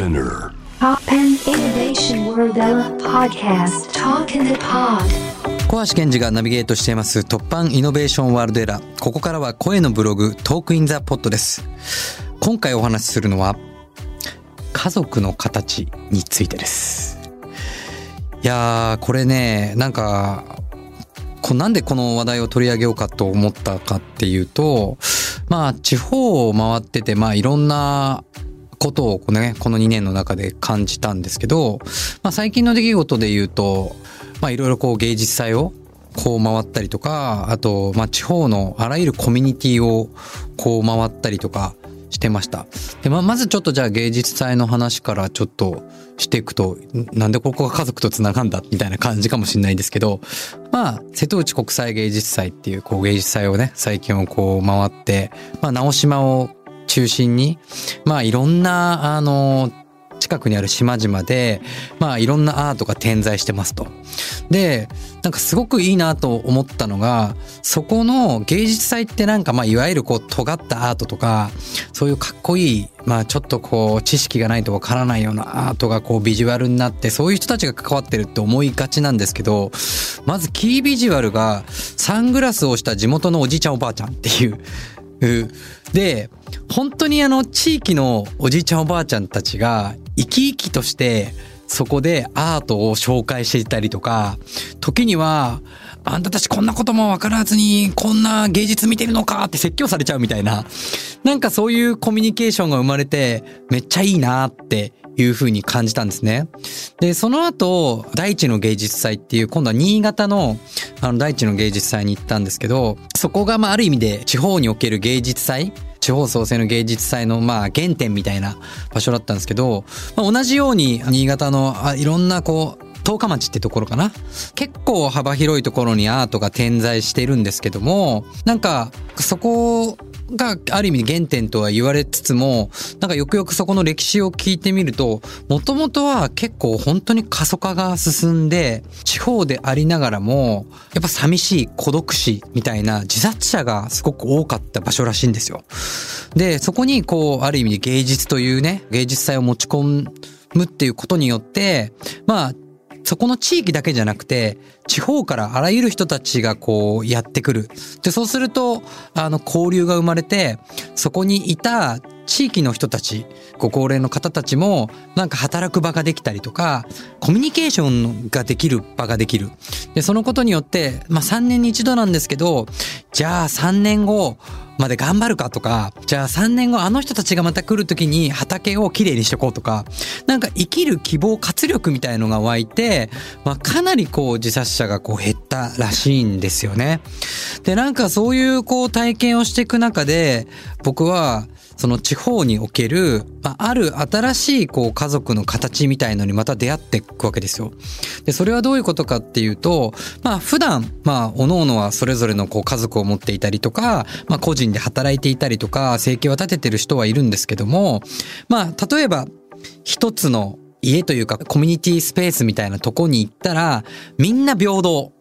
Spinner. Pop and Innovation World podcast Talk in the Pod 小橋健二がナビゲートしています突破イノベーションワールドエラー。ここからは声のブログトークインザポットです。今回お話しするのは家族の形についてです。いやー、これね、なんか、こなんでこの話題を取り上げようかと思ったかっていうと、まあ地方を回ってて、まあいろんなことをこのね、この2年の中で感じたんですけど、まあ最近の出来事で言うと、まあいろいろこう芸術祭をこう回ったりとか、あと、まあ地方のあらゆるコミュニティをこう回ったりとかしてました。で、まあまずちょっとじゃあ芸術祭の話からちょっとしていくと、なんでここが家族と繋がんだみたいな感じかもしれないんですけど、まあ瀬戸内国際芸術祭っていうこう芸術祭をね、最近をこう回って、まあ直島を中心に、まあいろんな、あの、近くにある島々で、まあいろんなアートが点在してますと。で、なんかすごくいいなと思ったのが、そこの芸術祭ってなんかまあいわゆるこう尖ったアートとか、そういうかっこいい、まあちょっとこう知識がないとわからないようなアートがこうビジュアルになって、そういう人たちが関わってるって思いがちなんですけど、まずキービジュアルがサングラスをした地元のおじいちゃんおばあちゃんっていう、で、本当にあの地域のおじいちゃんおばあちゃんたちが生き生きとしてそこでアートを紹介していたりとか、時には、あんたたちこんなこともわからずにこんな芸術見てるのかって説教されちゃうみたいな、なんかそういうコミュニケーションが生まれてめっちゃいいなっていう風に感じたんですね。で、その後、大地の芸術祭っていう、今度は新潟の、あの、大地の芸術祭に行ったんですけど、そこが、まあ、ある意味で、地方における芸術祭地方創生の芸術祭の、まあ、原点みたいな場所だったんですけど、まあ、同じように、新潟の、あいろんな、こう、十日町ってところかな結構幅広いところにアートが点在してるんですけども、なんか、そこがある意味原点とは言われつつも、なんかよくよくそこの歴史を聞いてみると、もともとは結構本当に過疎化が進んで、地方でありながらも、やっぱ寂しい孤独死みたいな自殺者がすごく多かった場所らしいんですよ。で、そこにこう、ある意味芸術というね、芸術祭を持ち込むっていうことによって、まあ、そこの地域だけじゃなくて、地方からあらゆる人たちがこうやってくる。で、そうすると、あの、交流が生まれて、そこにいた地域の人たち、ご高齢の方たちも、なんか働く場ができたりとか、コミュニケーションができる場ができる。で、そのことによって、まあ3年に一度なんですけど、じゃあ3年後、まで頑張るかとか、じゃあ3年後あの人たちがまた来る時に畑をきれいにしとこうとか、なんか生きる希望、活力みたいのが湧いて、まあかなりこう自殺者がこう減ったらしいんですよね。で、なんかそういうこう体験をしていく中で、僕は、その地方における、まあ、ある新しいこう家族の形みたいのにまた出会っていくわけですよ。で、それはどういうことかっていうと、まあ普段、まあ各々はそれぞれのこう家族を持っていたりとか、まあ個人で働いていたりとか、生計を立ててる人はいるんですけども、まあ例えば一つの家というかコミュニティスペースみたいなとこに行ったら、みんな平等。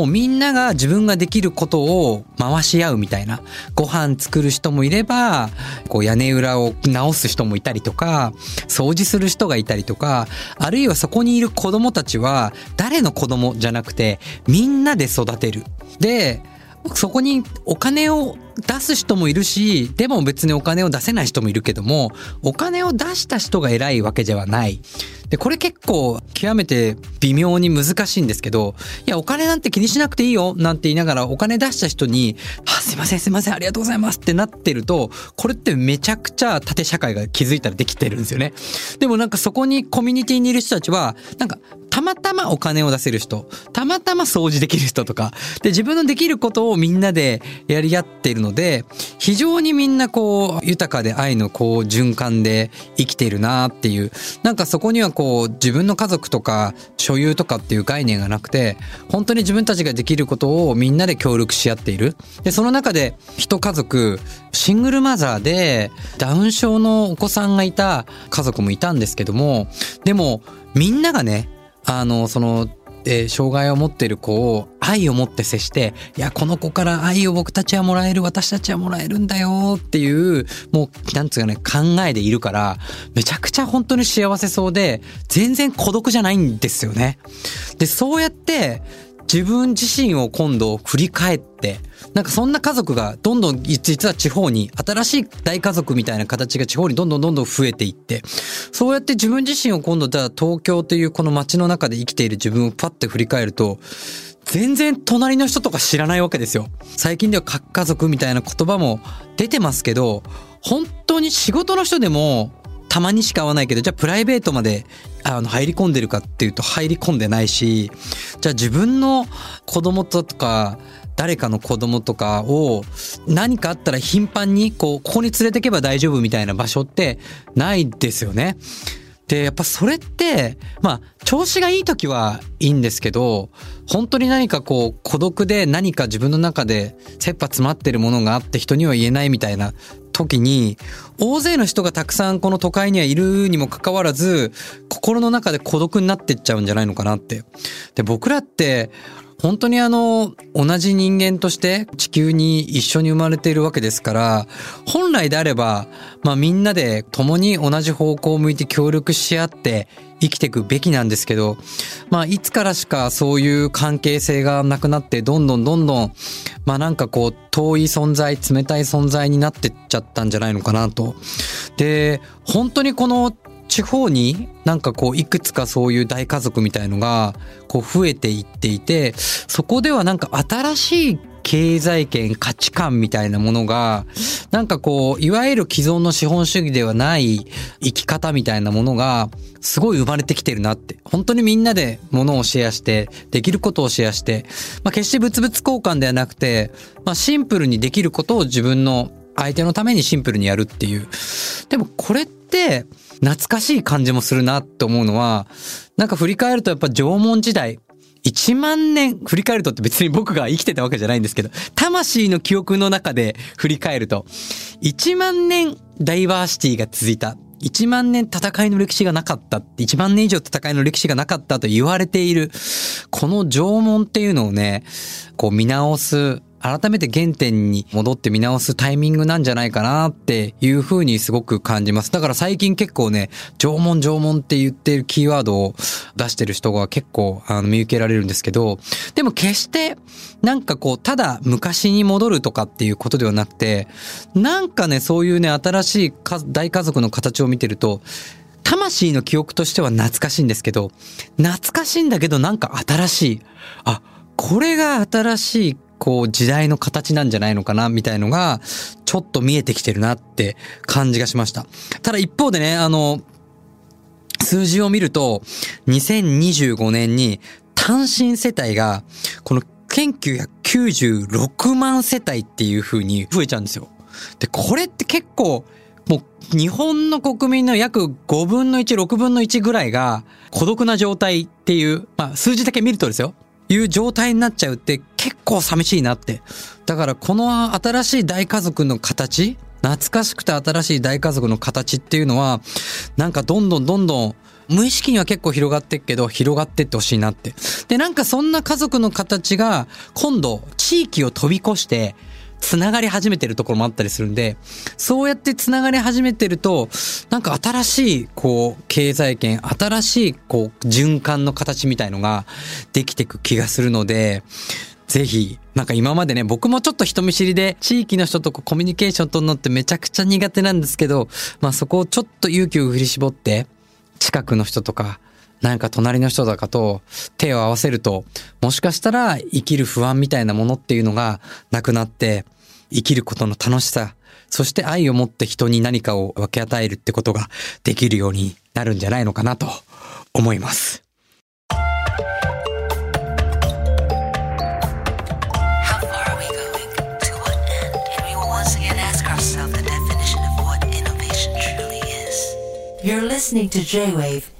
もうみんなが自分ができることを回し合うみたいな。ご飯作る人もいれば、こう屋根裏を直す人もいたりとか、掃除する人がいたりとか、あるいはそこにいる子供たちは、誰の子供じゃなくて、みんなで育てる。で、そこにお金を出す人もいるし、でも別にお金を出せない人もいるけども、お金を出した人が偉いわけではない。で、これ結構極めて微妙に難しいんですけど、いや、お金なんて気にしなくていいよなんて言いながらお金出した人に、あ、すいませんすいませんありがとうございますってなってると、これってめちゃくちゃ縦社会が気づいたらできてるんですよね。でもなんかそこにコミュニティにいる人たちは、なんかたまたまお金を出せる人、たまたま掃除できる人とか、で、自分のできることをみんなでやり合っているので、非常にみんなこう、豊かで愛のこう、循環で生きているなっていう、なんかそこにはこう、自分の家族とか、所有とかっていう概念がなくて、本当に自分たちができることをみんなで協力し合っている。で、その中で、一家族、シングルマザーで、ダウン症のお子さんがいた家族もいたんですけども、でも、みんながね、あの、その、で障害を持っている子を愛を持って接していやこの子から愛を僕たちはもらえる私たちはもらえるんだよっていうもうなんつうかね考えでいるからめちゃくちゃ本当に幸せそうで全然孤独じゃないんですよね。でそうやって自分自身を今度振り返ってなんかそんな家族がどんどん実は地方に新しい大家族みたいな形が地方にどんどんどんどん増えていってそうやって自分自身を今度じゃあ東京というこの街の中で生きている自分をパッて振り返ると全然隣の人とか知らないわけですよ。最近では核家族みたいな言葉も出てますけど本当に仕事の人でもたまにしか会わないけどじゃあプライベートまであの入り込んでるかっていうと入り込んでないしじゃあ自分の子供とか誰かの子供とかを何かあったら頻繁にこうここに連れてけば大丈夫みたいな場所ってないですよね。でやっぱそれってまあ調子がいい時はいいんですけど本当に何かこう孤独で何か自分の中で切羽詰まってるものがあって人には言えないみたいな時に大勢の人がたくさんこの都会にはいるにもかかわらず心の中で孤独になってっちゃうんじゃないのかなって。で僕らって本当にあの同じ人間として地球に一緒に生まれているわけですから本来であればまあみんなで共に同じ方向を向いて協力し合って生きていくべきなんですけどまあいつからしかそういう関係性がなくなってどんどんどんどんまあなんかこう遠い存在冷たい存在になってっちゃったんじゃないのかなと。で本当にこの地方になんかこういくつかそういう大家族みたいのがこう増えていっていてそこではなんか新しい経済圏価値観みたいなものがなんかこういわゆる既存の資本主義ではない生き方みたいなものがすごい生まれてきてるなって。本当にみんなで物をシェアしてできることをシェアして、まあ、決して物々交換ではなくて、まあ、シンプルにできることを自分の相手のためにシンプルにやるっていう。でもこれって懐かしい感じもするなって思うのは、なんか振り返るとやっぱ縄文時代、1万年振り返るとって別に僕が生きてたわけじゃないんですけど、魂の記憶の中で振り返ると、1万年ダイバーシティが続いた。1万年戦いの歴史がなかったって1万年以上戦いの歴史がなかったと言われているこの縄文っていうのをねこう見直す改めて原点に戻って見直すタイミングなんじゃないかなっていうふうにすごく感じます。だから最近結構ね、縄文縄文って言ってるキーワードを出してる人が結構あの見受けられるんですけど、でも決してなんかこう、ただ昔に戻るとかっていうことではなくて、なんかね、そういうね、新しい大家族の形を見てると、魂の記憶としては懐かしいんですけど、懐かしいんだけどなんか新しい。あ、これが新しいこう時代の形なんじゃないのかなみたいのがちょっと見えてきてるなって感じがしました。ただ一方でね、あの、数字を見ると2025年に単身世帯がこの1996万世帯っていう風に増えちゃうんですよ。で、これって結構もう日本の国民の約5分の1、6分の1ぐらいが孤独な状態っていう、まあ数字だけ見るとですよ。いう状態になっちゃうって結構寂しいなって。だからこの新しい大家族の形懐かしくて新しい大家族の形っていうのはなんかどんどんどんどん無意識には結構広がってっけど広がってってほしいなって。でなんかそんな家族の形が今度地域を飛び越してつながり始めてるところもあったりするんで、そうやってつながり始めてると、なんか新しい、こう、経済圏、新しい、こう、循環の形みたいのができていく気がするので、ぜひ、なんか今までね、僕もちょっと人見知りで、地域の人とコミュニケーション取るのってめちゃくちゃ苦手なんですけど、まあそこをちょっと勇気を振り絞って、近くの人とか、なんか隣の人とかと手を合わせると、もしかしたら生きる不安みたいなものっていうのがなくなって、生きることの楽しさ、そして愛を持って人に何かを分け与えるってことができるようになるんじゃないのかなと思います。You're listening to J-Wave